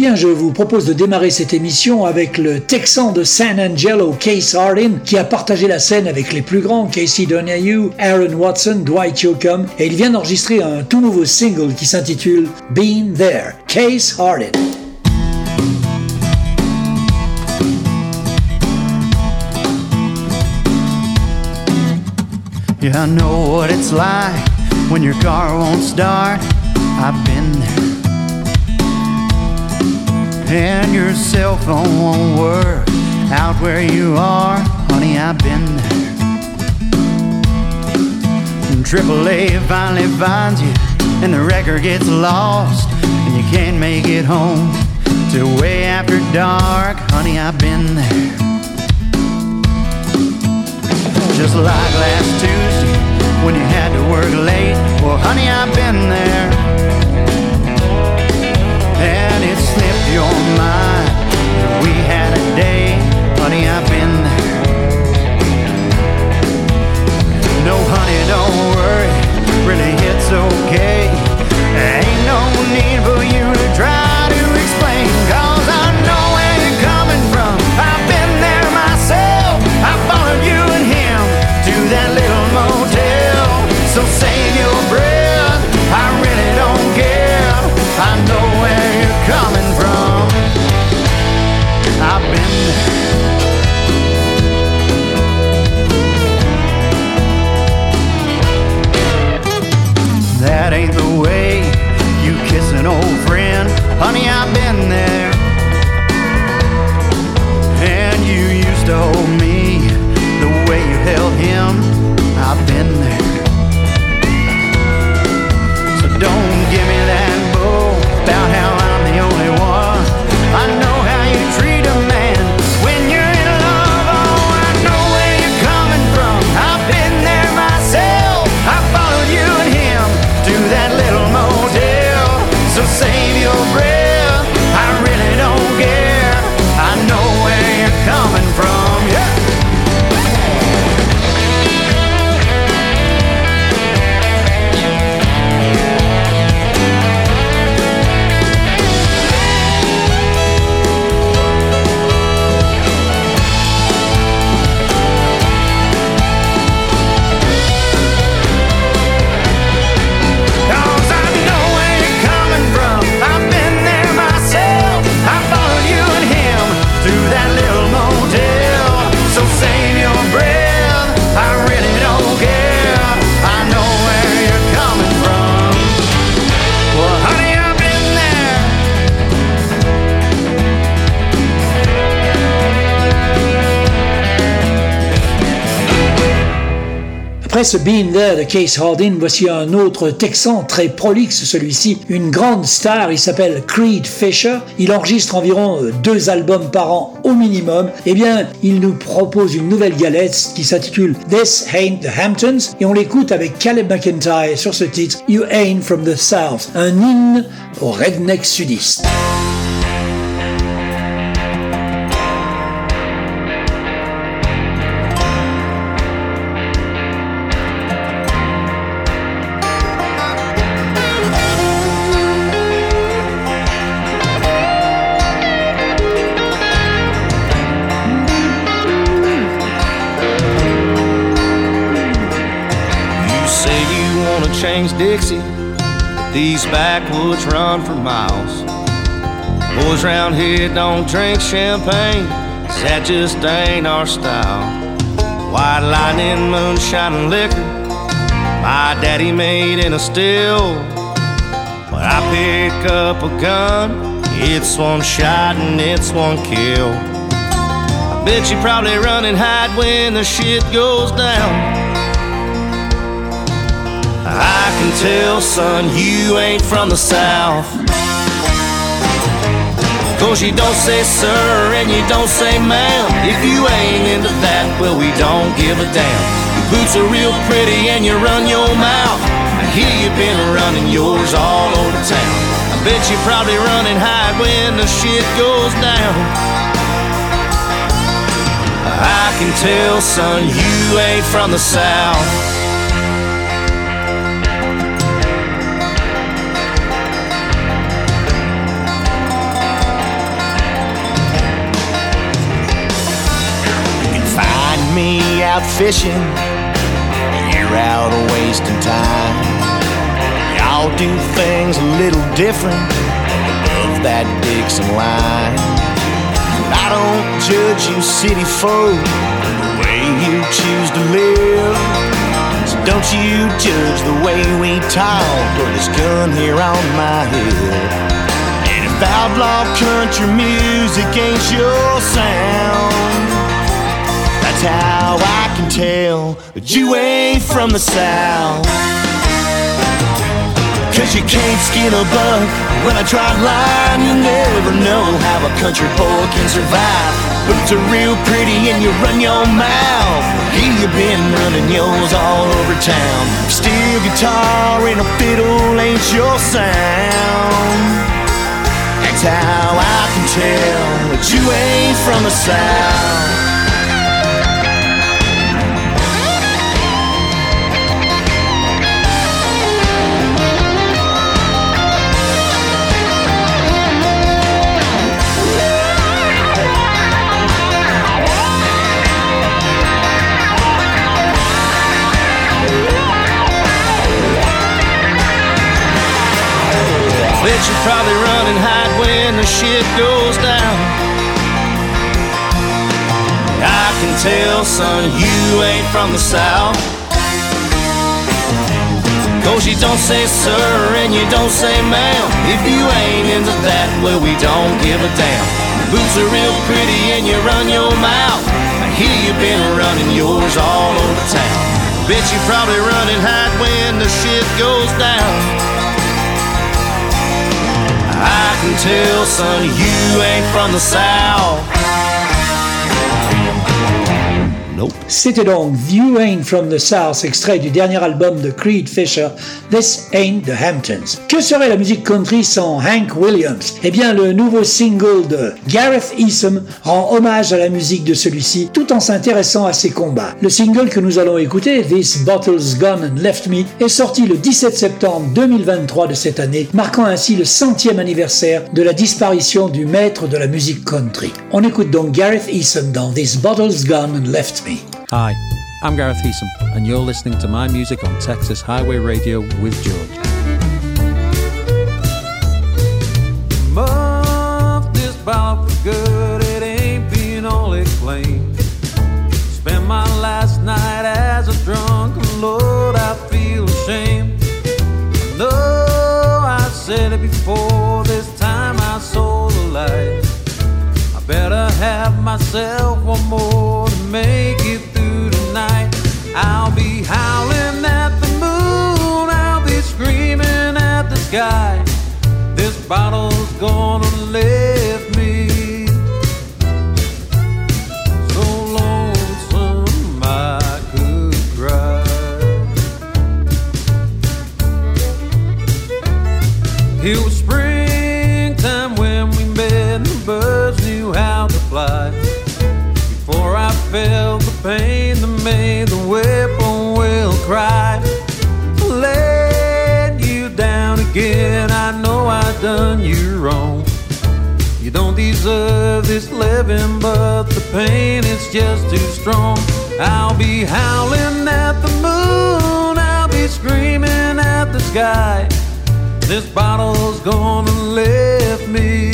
Bien, je vous propose de démarrer cette émission avec le Texan de San Angelo, Case Hardin, qui a partagé la scène avec les plus grands, Casey Donahue, Aaron Watson, Dwight Yoakam, et il vient d'enregistrer un tout nouveau single qui s'intitule Been There, Case Hardin. Yeah, know what it's like when your car won't start. I've been there. And your cell phone won't work out where you are. Honey, I've been there. And AAA finally finds you, and the record gets lost, and you can't make it home till way after dark. Honey, I've been there. Just like last Tuesday when you had to work late. Well, honey, I've been there. And it slipped we had a day. Honey, I've been there. No, honey, don't worry. Really, it's okay. Ain't no need for you to try Being There de Case Hardin, voici un autre Texan très prolixe, celui-ci, une grande star, il s'appelle Creed Fisher, il enregistre environ euh, deux albums par an au minimum, eh bien, il nous propose une nouvelle galette qui s'intitule This Ain't the Hamptons, et on l'écoute avec Caleb McIntyre sur ce titre You Ain't From the South, un hymne au redneck sudiste. Run for miles. Boys round here don't drink champagne, 'cause that just ain't our style. White lightning, moonshine, and liquor, my daddy made in a still. When I pick up a gun, it's one shot and it's one kill. I bet you probably run and hide when the shit goes down. Can tell, son, you ain't from the South. Cause you don't say sir and you don't say ma'am. If you ain't into that, well, we don't give a damn. Your boots are real pretty and you run your mouth. I hear you've been running yours all over town. I bet you're probably running hide when the shit goes down. I can tell, son, you ain't from the South. Out fishing, you're out wasting time. Y'all do things a little different above that Dixon line. I don't judge you city folk the way you choose to live. So don't you judge the way we talk or this gun here on my head. And if outlaw country music ain't your sound, that's how I can tell that you ain't from the South. Cause you can't skin a buck when I try line. You'll never know how a country boy can survive. Boots are real pretty and you run your mouth. Here you've been running yours all over town. Steel guitar and a fiddle ain't your sound. That's how I can tell that you ain't from the South. Bet you probably run and hide when the shit goes down. I can tell, son, you ain't from the South. Cause you don't say sir and you don't say ma'am. If you ain't into that, well, we don't give a damn. Boots are real pretty and you run your mouth. I hear you've been running yours all over town. Bet you probably run and hide when the shit goes down. Tell, son, you ain't from the South. C'était donc You Ain't From the South, extrait du dernier album de Creed Fisher, This Ain't the Hamptons. Que serait la musique country sans Hank Williams? Eh bien, le nouveau single de Gareth Easom rend hommage à la musique de celui-ci tout en s'intéressant à ses combats. Le single que nous allons écouter, This Bottle's Gone and Left Me, est sorti le 17 septembre 2023 de cette année, marquant ainsi le centième anniversaire de la disparition du maître de la musique country. On écoute donc Gareth Easom dans This Bottle's Gone and Left Me. Hi, I'm Garreth Heesom, and you're listening to my music on Texas Highway Radio with George. Muff this bottle for good, it ain't being all explained. Spent my last night as a drunk, Lord, I feel ashamed. Know I said it before, this time I sold a lie. I better have myself one more to make it I'll be howling at the moon, I'll be screaming at the sky. This bottle's gonna lift me. So lonesome I could cry. It was springtime when we met, and the birds knew how to fly. Before I felt the pain deserve this living, but the pain is just too strong. I'll be howling at the moon, I'll be screaming at the sky. This bottle's gonna lift me.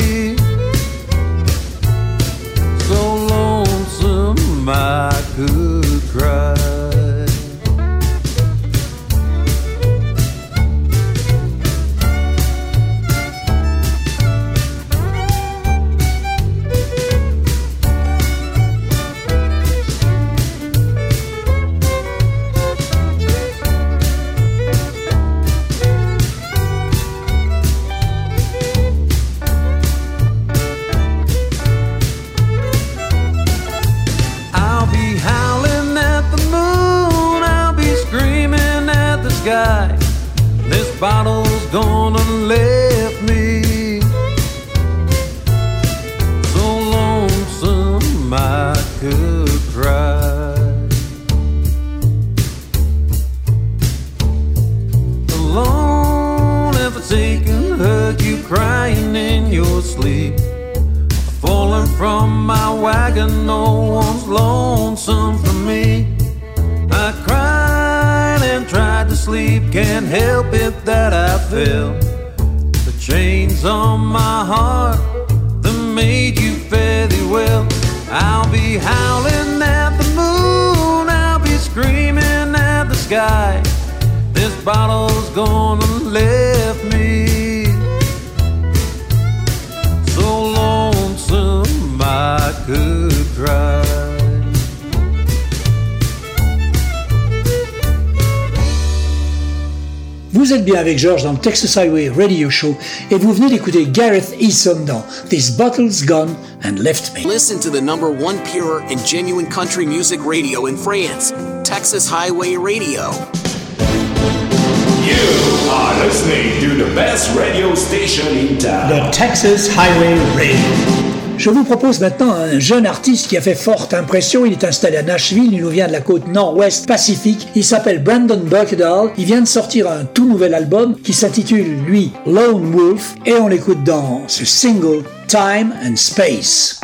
Avec George dans le Texas Highway Radio Show et vous venez d'écouter Garreth Heesom dans This Bottle's Gone and Left Me. Listen to the number one pure and genuine country music radio in France, Texas Highway Radio. You are listening to the best radio station in town. The Texas Highway Radio. Je vous propose maintenant un jeune artiste qui a fait forte impression. Il est installé à Nashville, il nous vient de la côte nord-ouest pacifique. Il s'appelle Brandon Buckdale. Il vient de sortir un tout nouvel album qui s'intitule, lui, Lone Wolf. Et on l'écoute dans ce single Time and Space.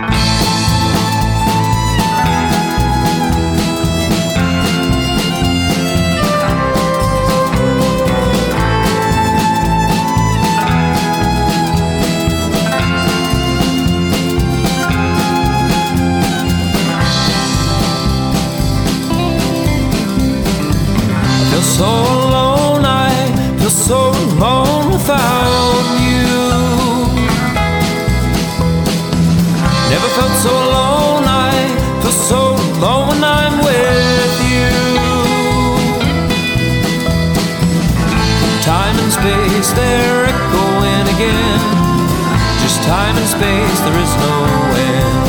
Time and space, there is no end.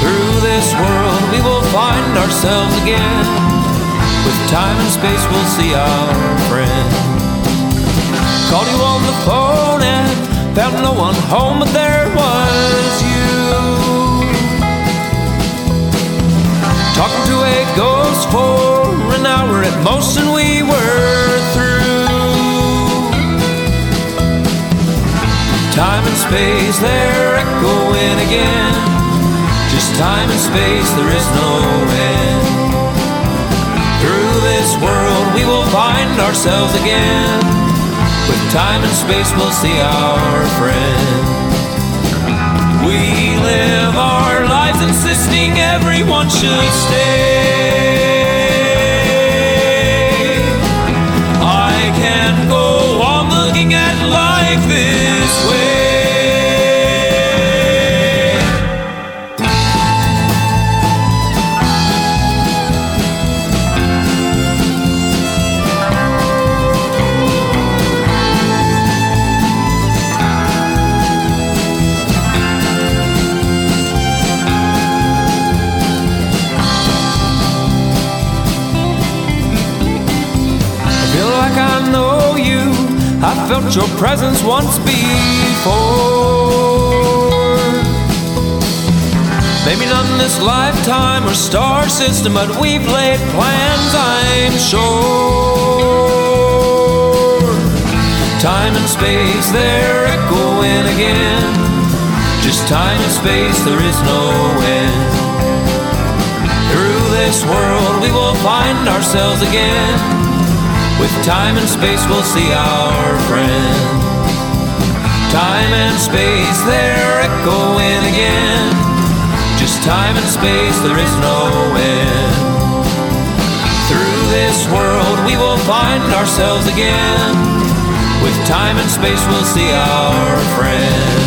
Through this world, we will find ourselves again. With time and space, we'll see our friend. Called you on the phone and found no one home, but there was you. Talking to a ghost for an hour at most, and we were through. Time and space, they're echoing again. Just time and space, there is no end Through this world, we will find ourselves again. With time and space, we'll see our friend. We live our lives insisting everyone should stay. Felt your presence once before. Maybe not in this lifetime or star system, but we've laid plans, I'm sure. Time and space, they're echoing again. Just time and space, there is no end. Through this world, we will find ourselves again. With time and space, we'll see our friend. Time and space, they're echoing again. Just time and space, there is no end. Through this world, we will find ourselves again. With time and space, we'll see our friend.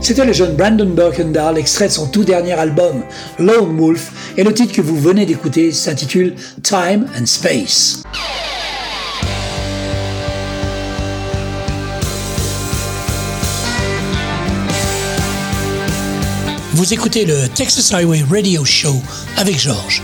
C'était le jeune Brandon Birkendahl, extrait de son tout dernier album, Lone Wolf, et le titre que vous venez d'écouter s'intitule Time and Space. Vous écoutez le Texas Highway Radio Show avec Georges.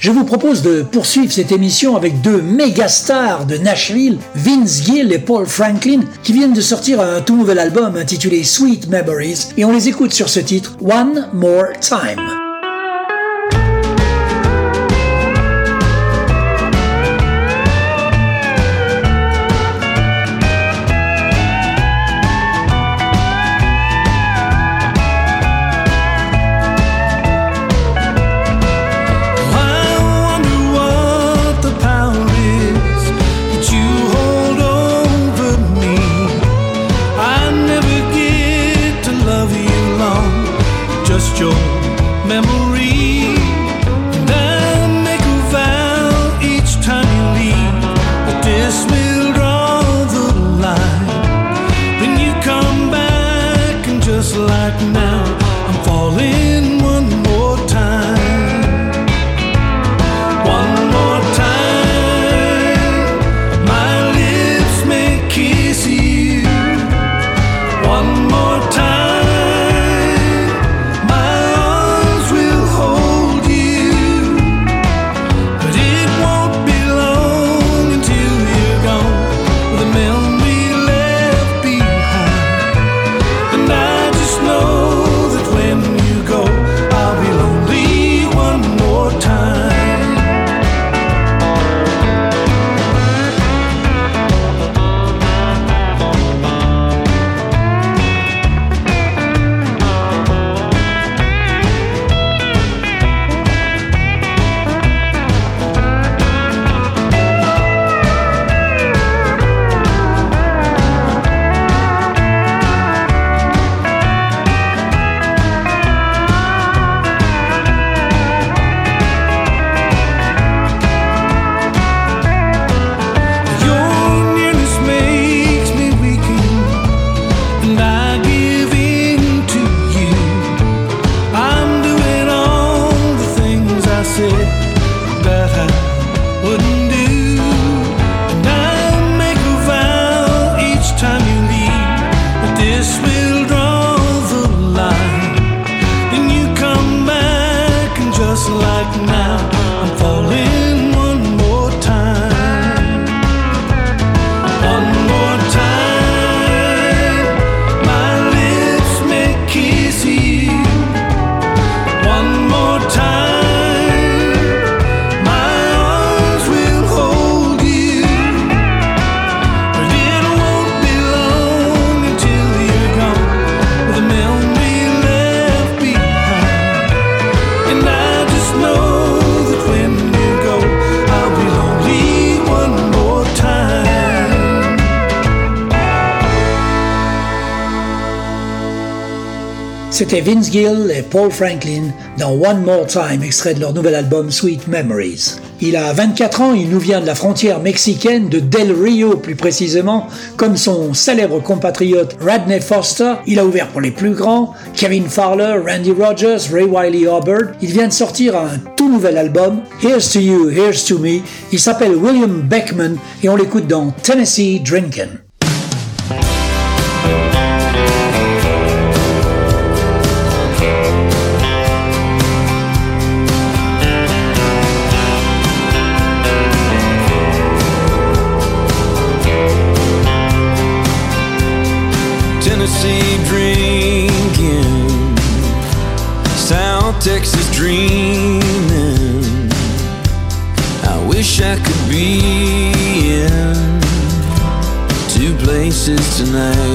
Je vous propose de poursuivre cette émission avec deux méga stars de Nashville, Vince Gill et Paul Franklin, qui viennent de sortir un tout nouvel album intitulé Sweet Memories, et on les écoute sur ce titre One More Time. C'était Vince Gill et Paul Franklin dans One More Time, extrait de leur nouvel album Sweet Memories. Il a 24 ans, il nous vient de la frontière mexicaine, de Del Rio plus précisément, comme son célèbre compatriote Radney Foster. Il a ouvert pour les plus grands, Kevin Fowler, Randy Rogers, Ray Wiley Hubbard. Il vient de sortir un tout nouvel album, Here's to You, Here's to Me. Il s'appelle William Beckman et on l'écoute dans Tennessee Drinkin'. Texas dreaming. I wish I could be in two places tonight.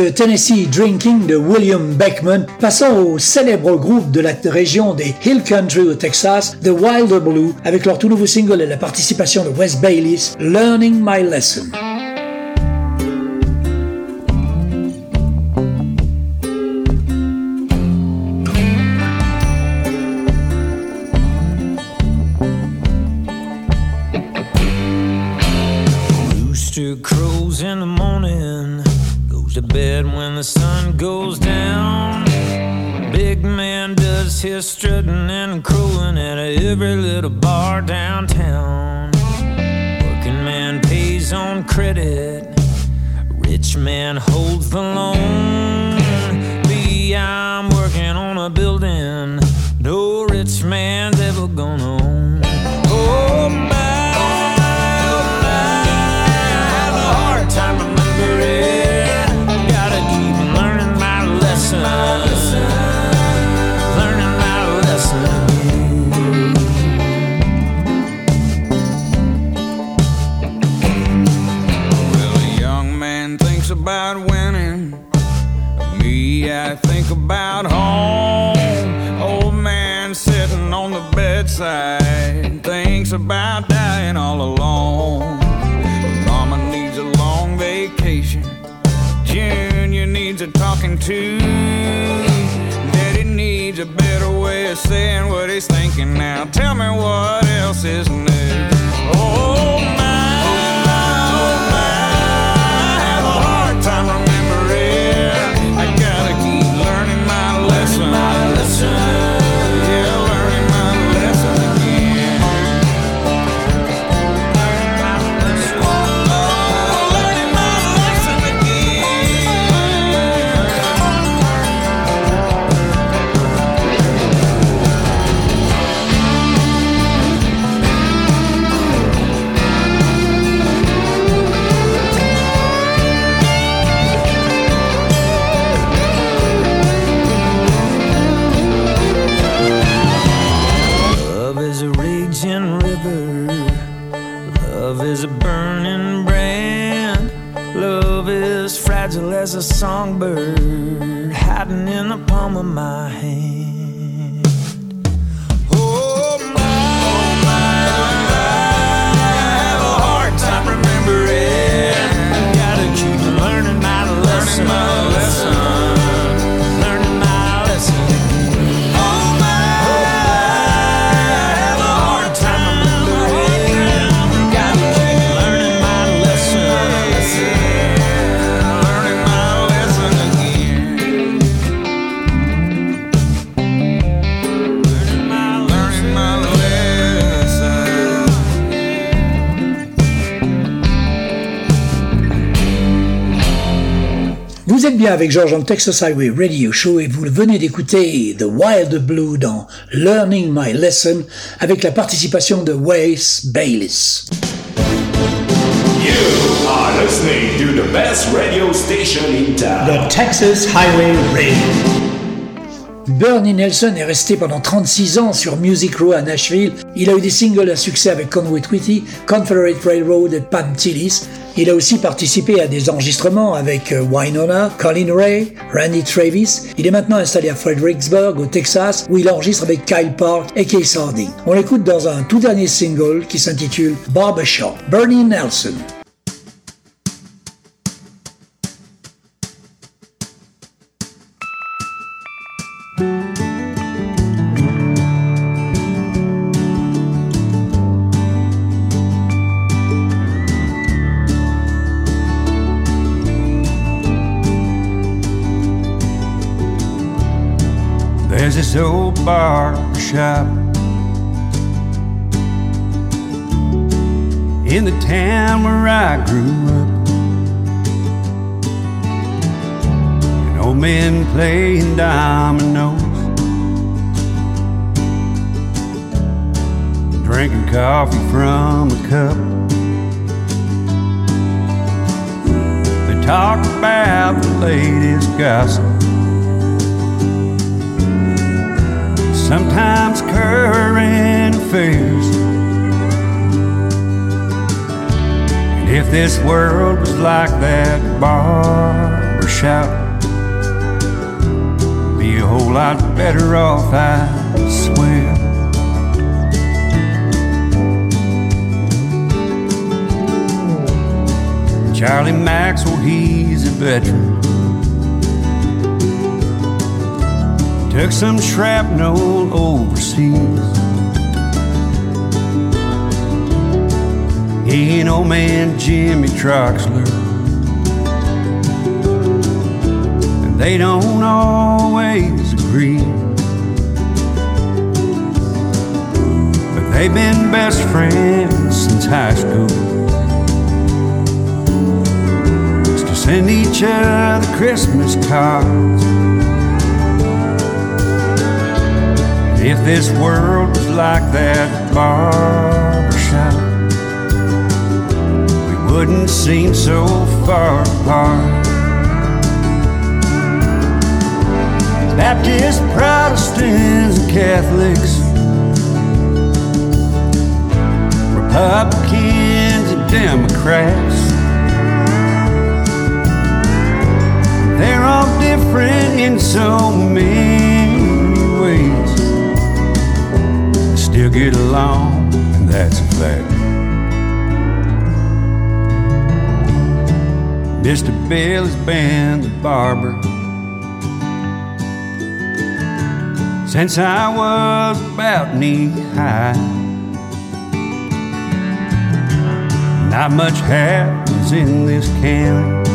Tennessee Drinking de William Beckman, passons au célèbre groupe de la région des Hill Country au Texas, The Wilder Blue, avec leur tout nouveau single et la participation de Wes Baylis, Learning My Lesson. Own credit. Rich man holds the loan. Bien avec George en Texas Highway Radio Show et vous venez d'écouter The Wild Blue dans Learning My Lesson avec la participation de Wes Bayliss. You are listening to the best radio station in town. The Texas Highway Radio. Bernie Nelson est resté pendant 36 ans sur Music Row à Nashville. Il a eu des singles à succès avec Conway Twitty, Confederate Railroad et Pam Tillis. Il a aussi participé à des enregistrements avec euh, Wynonna, Colin Ray, Randy Travis. Il est maintenant installé à Fredericksburg, au Texas, où il enregistre avec Kyle Park et Case Harding. On l'écoute dans un tout dernier single qui s'intitule Barbershop. Bernie Nelson. Old barber shop in the town where I grew up. And old men playing dominoes, drinking coffee from a cup. They talk about the latest gossip. Sometimes current affairs. And if this world was like that barber shop, be a whole lot better off, I swear. Charlie Maxwell, he's a veteran. Took some shrapnel overseas. He and old man Jimmy Troxler. And they don't always agree. But they've been best friends since high school. send each other Christmas cards. If this world was like that barbershop, we wouldn't seem so far apart. Baptists, Protestants, and Catholics, Republicans, and Democrats. They're all different in so many ways. Still get along, and that's a fact. Mr. Bill has been the barber since I was about knee high. Not much happens in this county.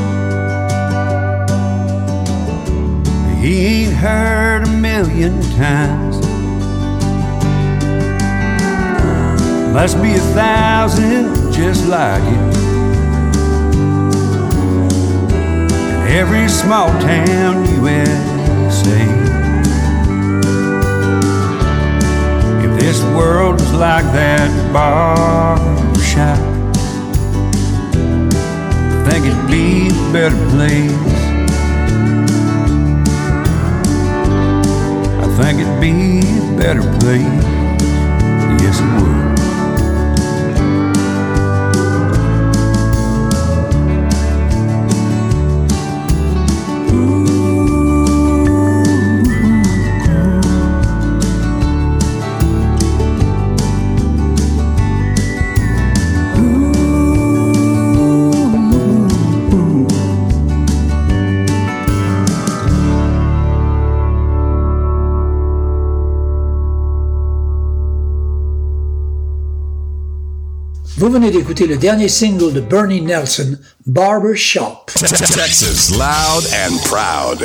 He ain't heard a million times. Must be a thousand just like it. Every small town USA. If this world was like that barbershop, I think it'd be a better place. I think it'd be a better place. Yes, it would. Vous venez d'écouter le dernier single de Bernie Nelson, Barber Shop. Texas loud and proud.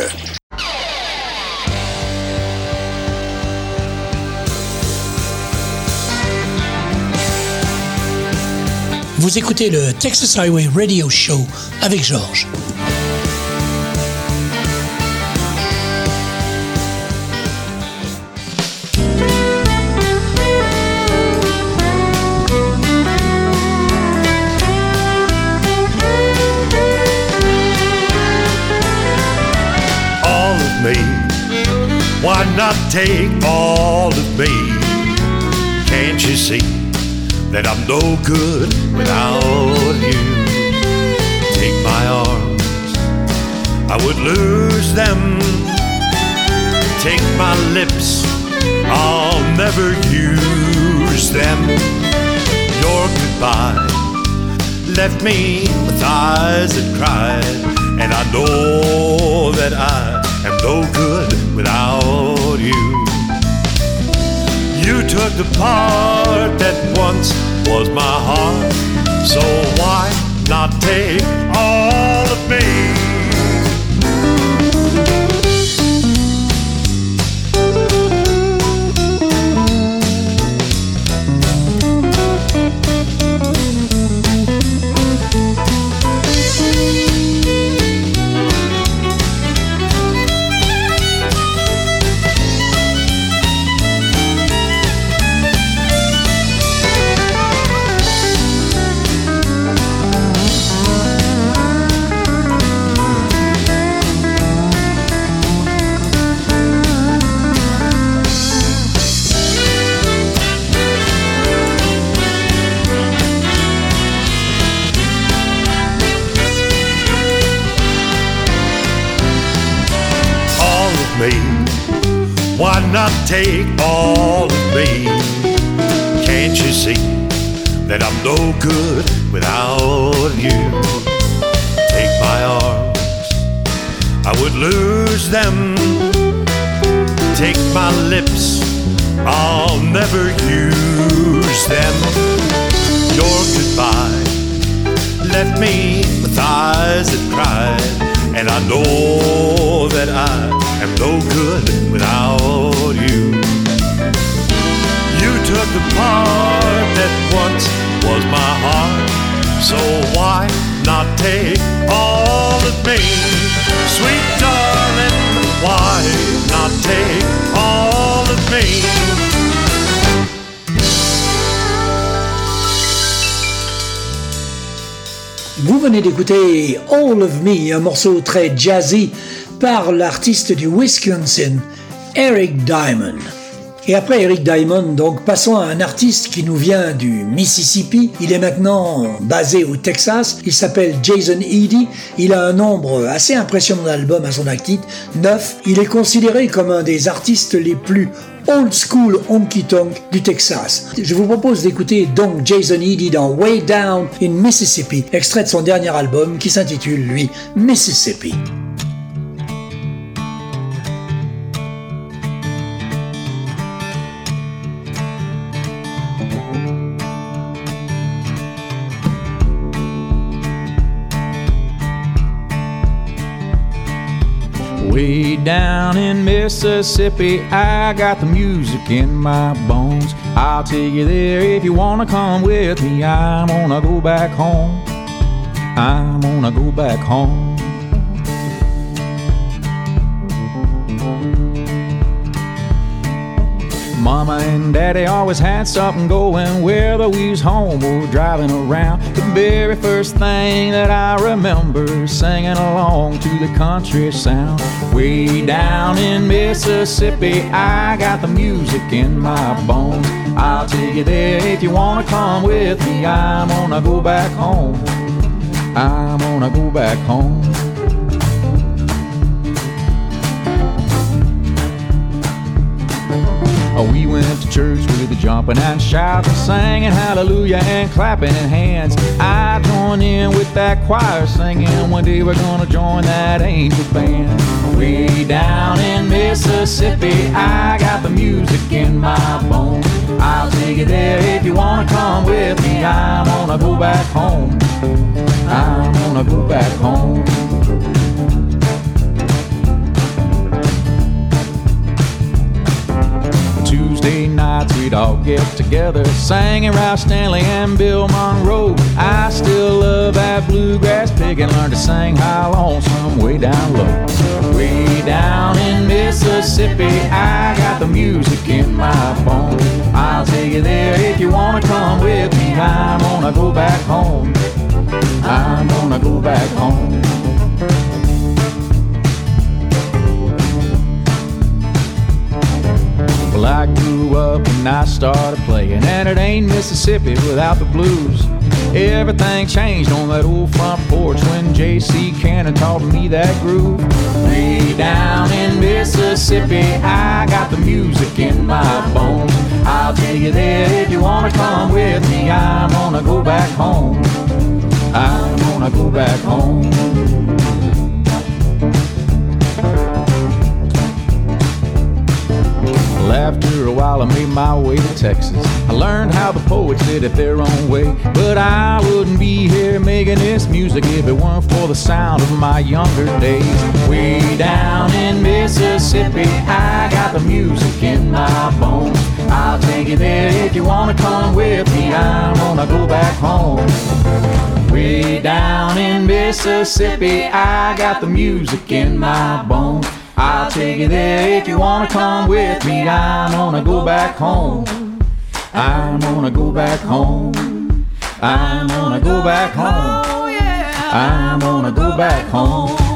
Vous écoutez le Texas Highway Radio Show avec Georges. Why not take all of me? Can't you see that I'm no good without you? Take my arms, I would lose them. Take my lips, I'll never use them. Your goodbye left me with eyes that cried, and I know that I am no good without you. You took the part that once was my heart, so why not take all of me? Not take all of me? Can't you see that I'm no good without you? Take my arms, I would lose them. Take my lips, I'll never use them. Your goodbye left me with eyes that cried, and I know that I am no good without you. You took the part that once was my heart, so why not take all of me? Sweet darling, why not take all of me? Vous venez d'écouter All of Me, un morceau très jazzy par l'artiste du Wisconsin, Eric Diamond. Et après Eric Diamond, donc passons à un artiste qui nous vient du Mississippi. Il est maintenant basé au Texas. Il s'appelle Jason Eady. Il a un nombre assez impressionnant d'albums à son actif, neuf. Il est considéré comme un des artistes les plus old school honky tonk du Texas. Je vous propose d'écouter donc Jason Eady dans Way Down in Mississippi, extrait de son dernier album qui s'intitule lui Mississippi. Down in Mississippi, I got the music in my bones. I'll take you there if you wanna come with me. I'm gonna go back home. I'm gonna go back home. Mama and Daddy always had something going whether we was home or driving around. The very first thing that I remember singing along to the country sound. Way down in Mississippi, I got the music in my bones. I'll take you there if you wanna come with me. I'm gonna go back home. I'm gonna go back home. Oh, we went to church with a jumping and shouting, singing hallelujah and clapping in hands. I joined in with that choir singing. One day we're gonna join that angel band. Way down in Mississippi, I got the music in my bones. I'll take you there if you wanna come with me. I'm gonna go back home. I'm gonna go back home. Nights we'd all get together, singing Ralph Stanley and Bill Monroe. I still love that bluegrass pig and learned to sing high lonesome way down low. Way down in Mississippi, I got the music in my bones. I'll take you there if you wanna come with me. I'm gonna go back home. I'm gonna go back home. Well, I grew up and I started playing, and it ain't Mississippi without the blues. Everything changed on that old front porch when J.C. Cannon taught me that groove. Way down in Mississippi, I got the music in my bones. I'll take you there if you wanna come with me. I'm gonna go back home. I'm gonna go back home. After a while, I made my way to Texas. I learned how the poets did it their own way. But I wouldn't be here making this music if it weren't for the sound of my younger days. Way down in Mississippi, I got the music in my bones. I'll take you there if you wanna come with me. I'm gonna go back home. Way down in Mississippi, I got the music in my bones. I'll take you there if you wanna come with me. I'm gonna go back home. I'm gonna go back home. I'm gonna go back home. Oh, I'm gonna go back home.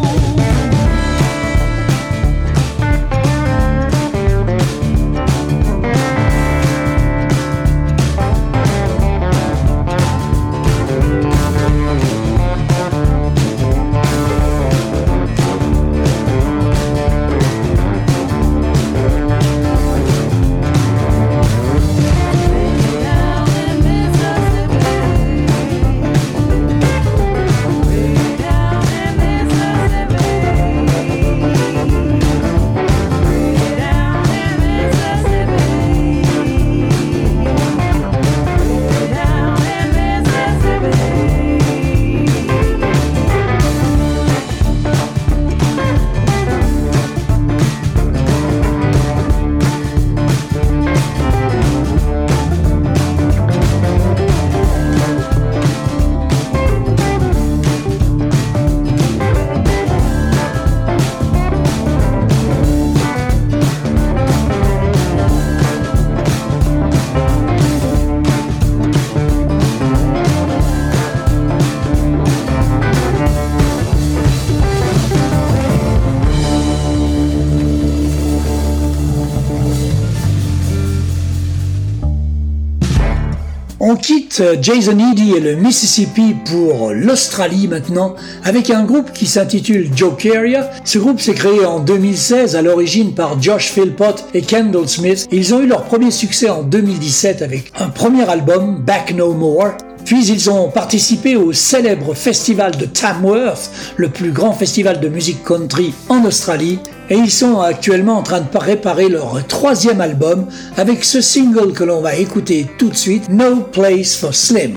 Quitte Jason Eady et le Mississippi pour l'Australie maintenant avec un groupe qui s'intitule Joe Carrier. Ce groupe s'est créé en 2016 à l'origine par Josh Philpott et Kendall Smith. Ils ont eu leur premier succès en 2017 avec un premier album, Back No More. Puis ils ont participé au célèbre festival de Tamworth, le plus grand festival de musique country en Australie, et ils sont actuellement en train de préparer leur troisième album avec ce single que l'on va écouter tout de suite, No Place for Slim.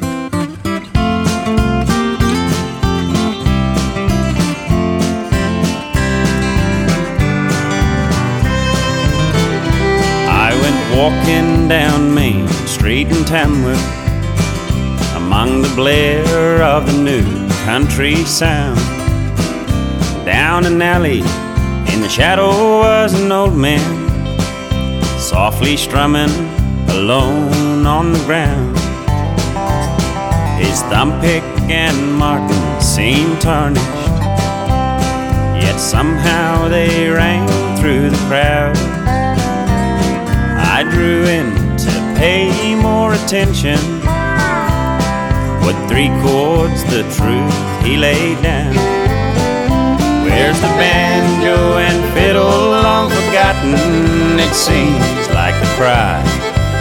I went walking down Main Street in Tamworth among the blare of the new country sound. Down an alley in the shadow was an old man, softly strumming alone on the ground. His thumb pick and marking seemed tarnished, yet somehow they rang through the crowd. I drew in to pay more attention what three chords the truth he laid down? Where's the banjo and fiddle long forgotten? It seems like the cry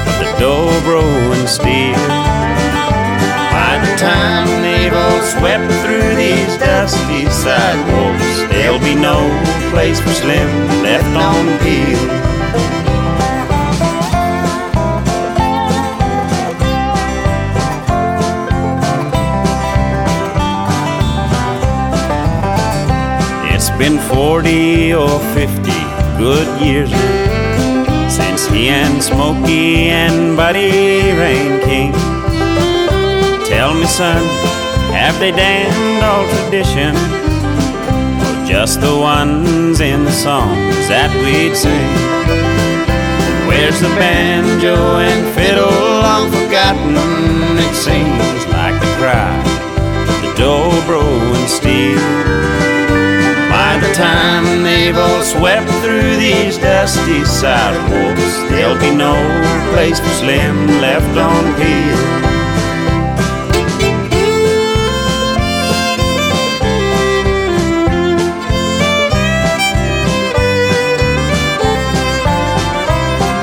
of the dobro and steel. By the time they've all swept through these dusty sidewalks, there'll be no place for Slim left on the peel. Been 40 or 50 good years since he and Smokey and Buddy Rain. Tell me, son, have they damned all tradition? Or just the ones in the songs that we'd sing? Where's the banjo and fiddle long forgotten? It seems like the cry, the dobro and steel. By the time they've all swept through these dusty sidewalks, there'll be no place for Slim left on Peel.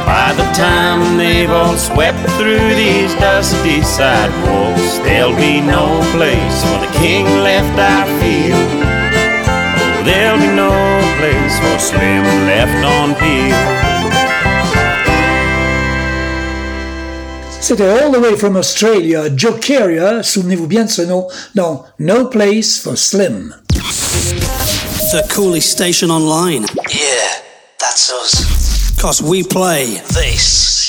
By the time they've all swept through these dusty sidewalks, there'll be no place for the king left, I feel there'll be no place for Slim left on Peel. C'était All the Way from Australia, JoKeria, souvenez-vous bien de ce nom, dans No Place for Slim. The coolest station online. Yeah, that's us. Cause we play this.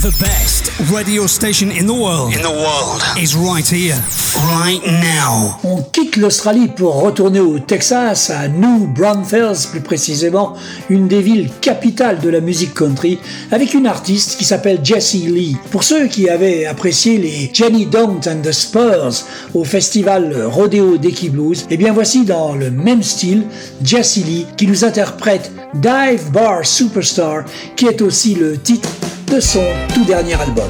The best radio station in the world. In the world. Is right here. Right now. L'Australie pour retourner au Texas, à New Braunfels plus précisément, une des villes capitales de la musique country, avec une artiste qui s'appelle Jessie Lee. Pour ceux qui avaient apprécié les Jenny Don't and the Spurs au festival Rodeo Decky Blues, eh bien voici dans le même style Jessie Lee qui nous interprète Dive Bar Superstar, qui est aussi le titre de son tout dernier album.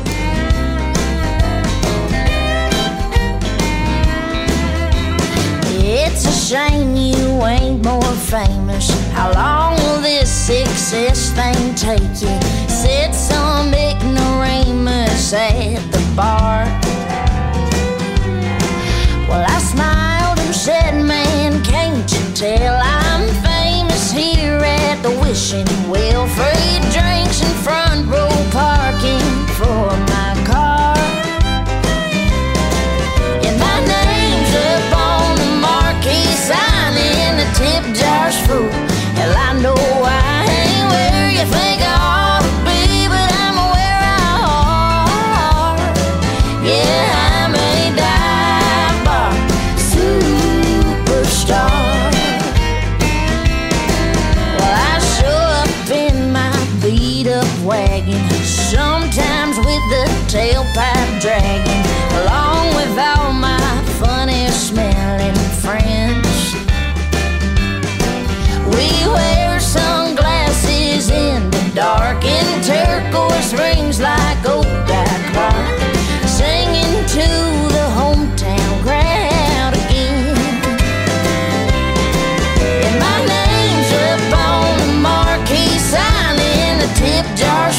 Shame you ain't more famous. How long will this success thing take you? Said some ignoramus at the bar. Well, I smiled and said, Man, can't you tell I'm famous here at the wishing well? Free drinks and front row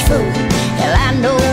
And Hell, I know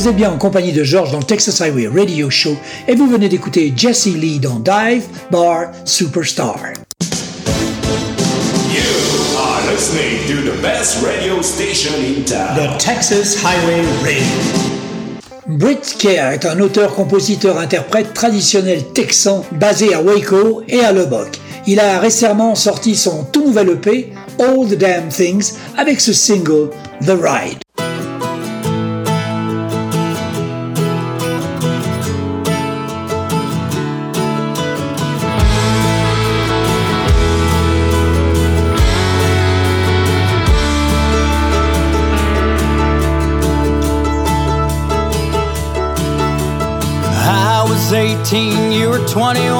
Vous êtes bien en compagnie de George dans le Texas Highway Radio Show et vous venez d'écouter Jesse Lee dans Dive Bar Superstar. You are listening to the best radio station in town. The Texas Highway Radio. Britt Kerr est un auteur-compositeur-interprète traditionnel texan basé à Waco et à Lubbock. Il a récemment sorti son tout nouvel EP, All the Damn Things, avec ce single, The Ride. 18, you were 21.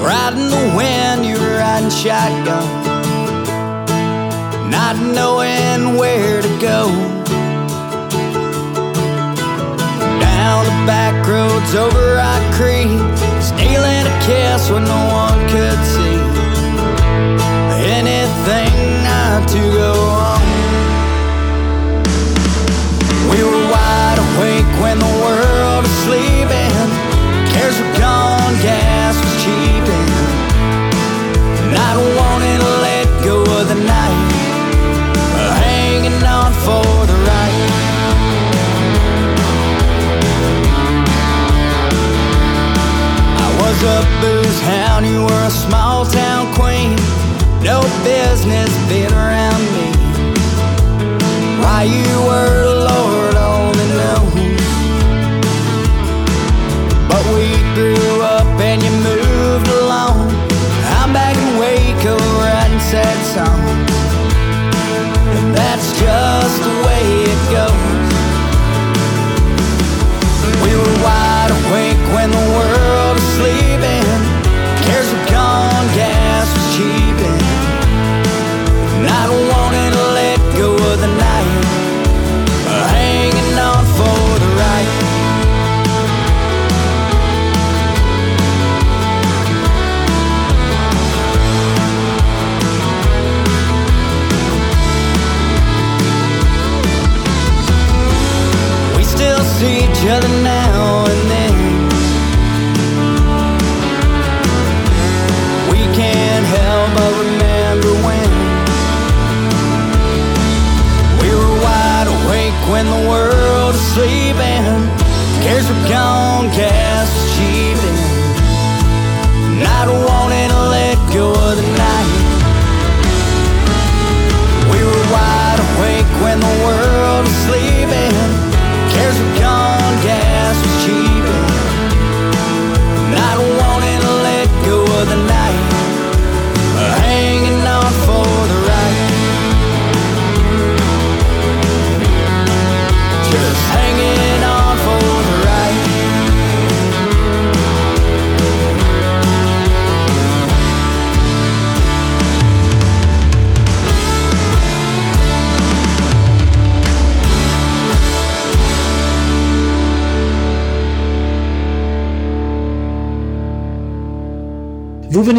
Riding the wind, you were riding shotgun. Not knowing where to go. Down the back roads over Rock Creek, stealing a kiss when no one could see. Anything not to go on. We were wide awake when the for the right. I was a booze hound, you were a small town queen. No business being around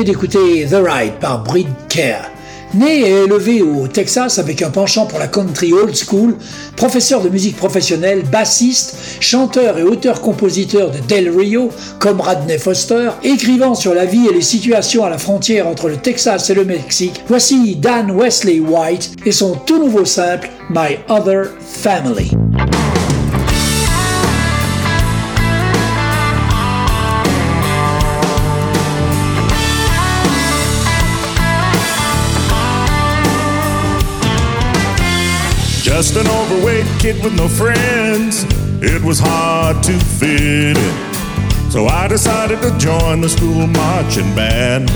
d'écouter The Ride par Britt Kerr. Né et élevé au Texas avec un penchant pour la country old school, professeur de musique professionnelle, bassiste, chanteur et auteur-compositeur de Del Rio comme Radney Foster, écrivant sur la vie et les situations à la frontière entre le Texas et le Mexique, voici Dan Wesley White et son tout nouveau simple My Other Family. Just an overweight kid with no friends. It was hard to fit in. So I decided to join the school marching band.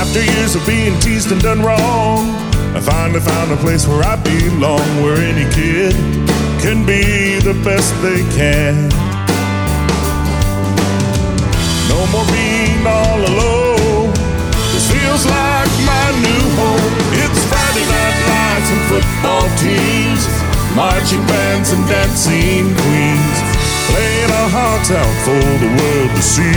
After years of being teased and done wrong, I finally found a place where I belong, where any kid can be the best they can. No more being all alone. This feels like my new home. It's Friday night lights and football teams, marching bands and dancing queens, playing our hearts out for the world to see.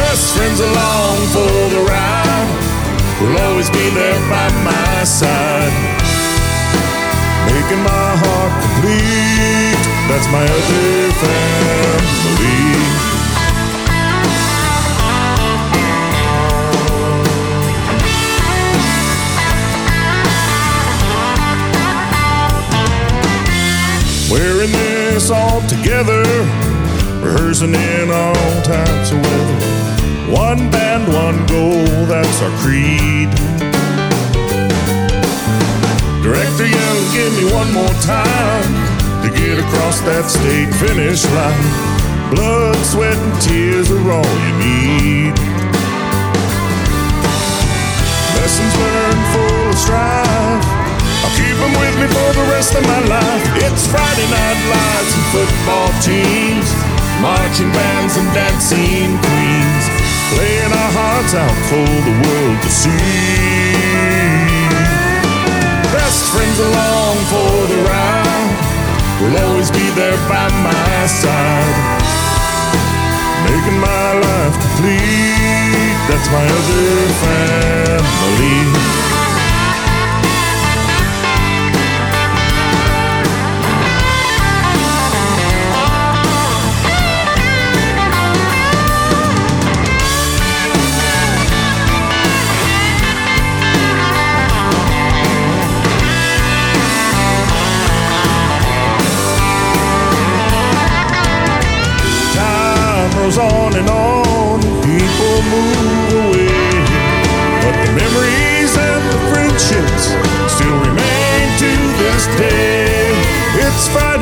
Best friends along for the ride, will always be there by my side. making my heart complete. That's my other family. This all together, rehearsing in all types of weather. One band, one goal, that's our creed. Director Young, give me one more time to get across that state finish line. Blood, sweat, and tears are all you need. Lessons learned full of strife. I'll keep them with me for the rest of my life. It's Friday night lights and football teams, marching bands and dancing queens, playing our hearts out for the world to see. Best friends along for the ride will always be there by my side, making my life complete. That's my other family.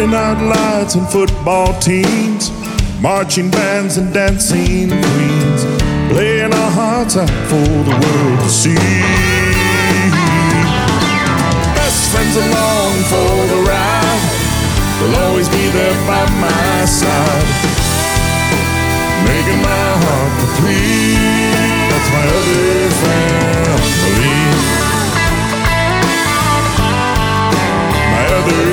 Friday night lights and football teams, marching bands and dancing queens, playing our hearts out for the world to see. Best friends along for the ride, will always be there by my side making my heart complete. That's my other family. My other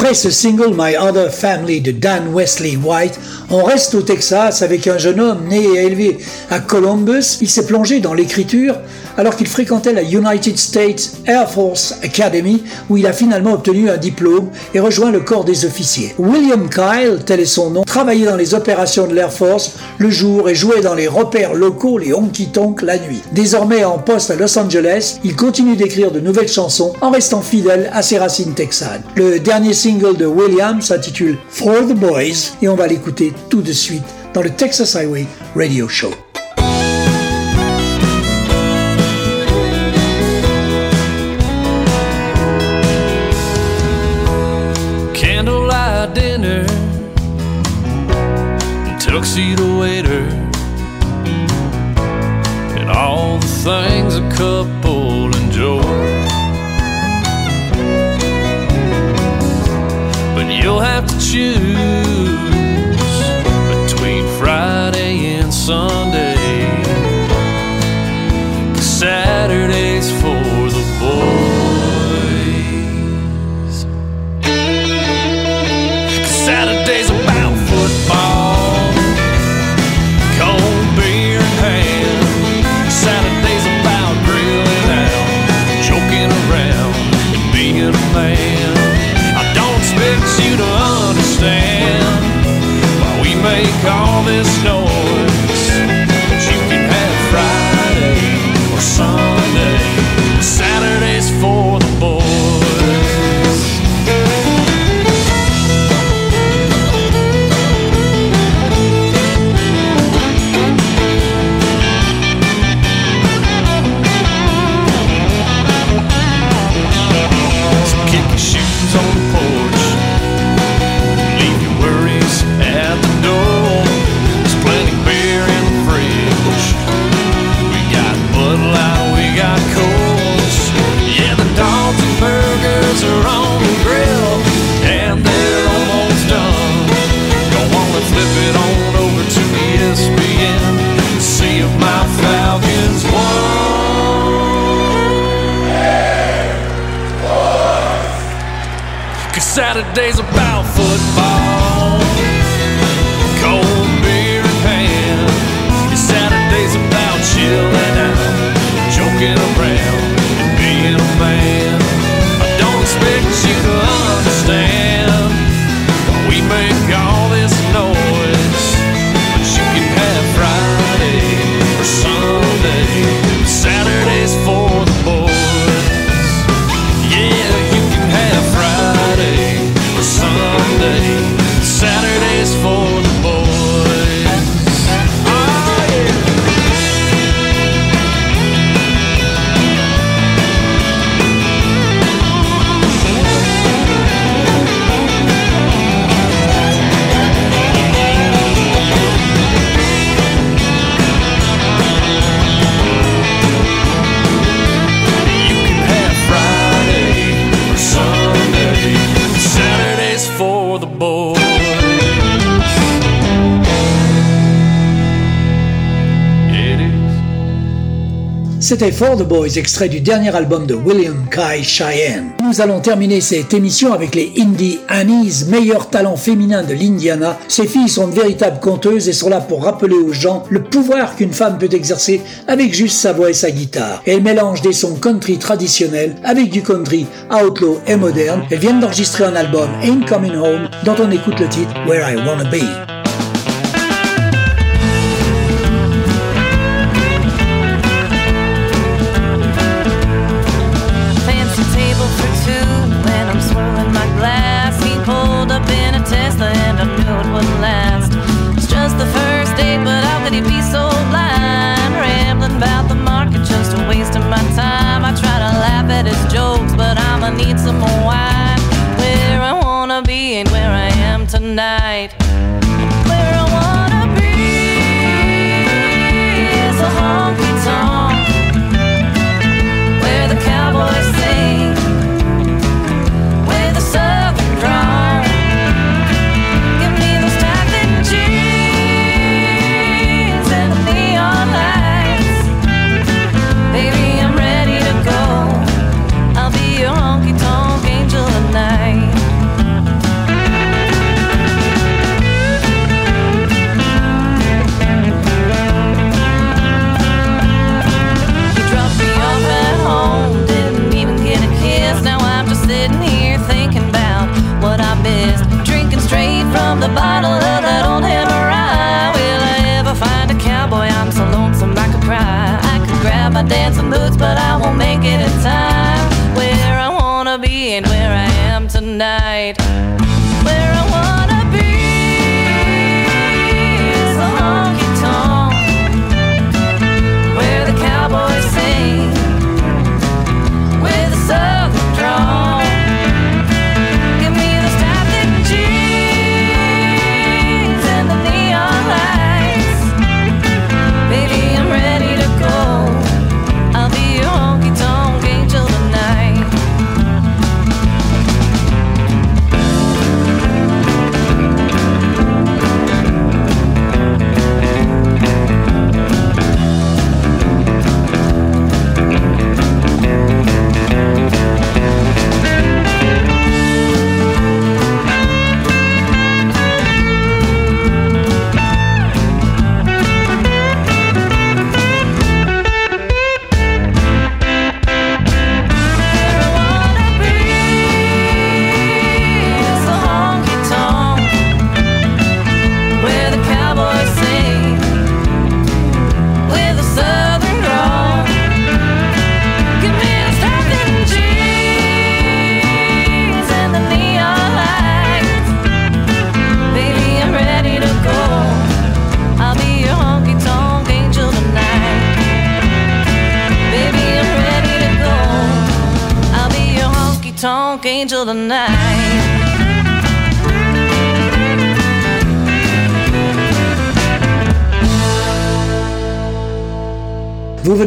Après ce single My Other Family de Dan Wesley White, on reste au Texas avec un jeune homme né et élevé à Columbus. Il s'est plongé dans l'écriture alors qu'il fréquentait la United States Air Force Academy où il a finalement obtenu un diplôme et rejoint le corps des officiers. William Kyle, tel est son nom, travaillait dans les opérations de l'Air Force le jour et jouait dans les repères locaux, les honky-tonk, la nuit. Désormais en poste à Los Angeles, il continue d'écrire de nouvelles chansons en restant fidèle à ses racines texanes. Le dernier single de William s'intitule For the Boys et on va l'écouter tout de suite dans le Texas Highway Radio Show. Tuxedo waiter, and all the things a couple enjoy. But you'll have to choose between Friday and Sunday. 'Cause Saturday's Saturday's about C'était For the Boys, extrait du dernier album de William Kai Cheyenne. Nous allons terminer cette émission avec les Indie Annies, meilleurs talents féminins de l'Indiana. Ces filles sont de véritables conteuses et sont là pour rappeler aux gens le pouvoir qu'une femme peut exercer avec juste sa voix et sa guitare. Elles mélangent des sons country traditionnels avec du country outlaw et moderne. Elles viennent d'enregistrer un album Ain't Coming Home dont on écoute le titre Where I Wanna Be.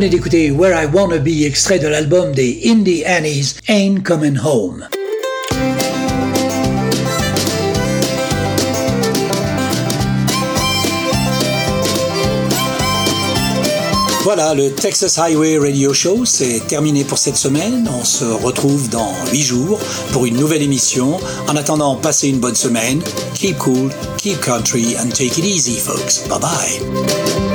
D'écouter Where I Wanna Be, extrait de l'album des Indie Annies, Ain't Coming Home. Voilà, le Texas Highway Radio Show, c'est terminé pour cette semaine. On se retrouve dans 8 jours pour une nouvelle émission. En attendant, passez une bonne semaine. Keep cool, keep country, and take it easy, folks. Bye bye.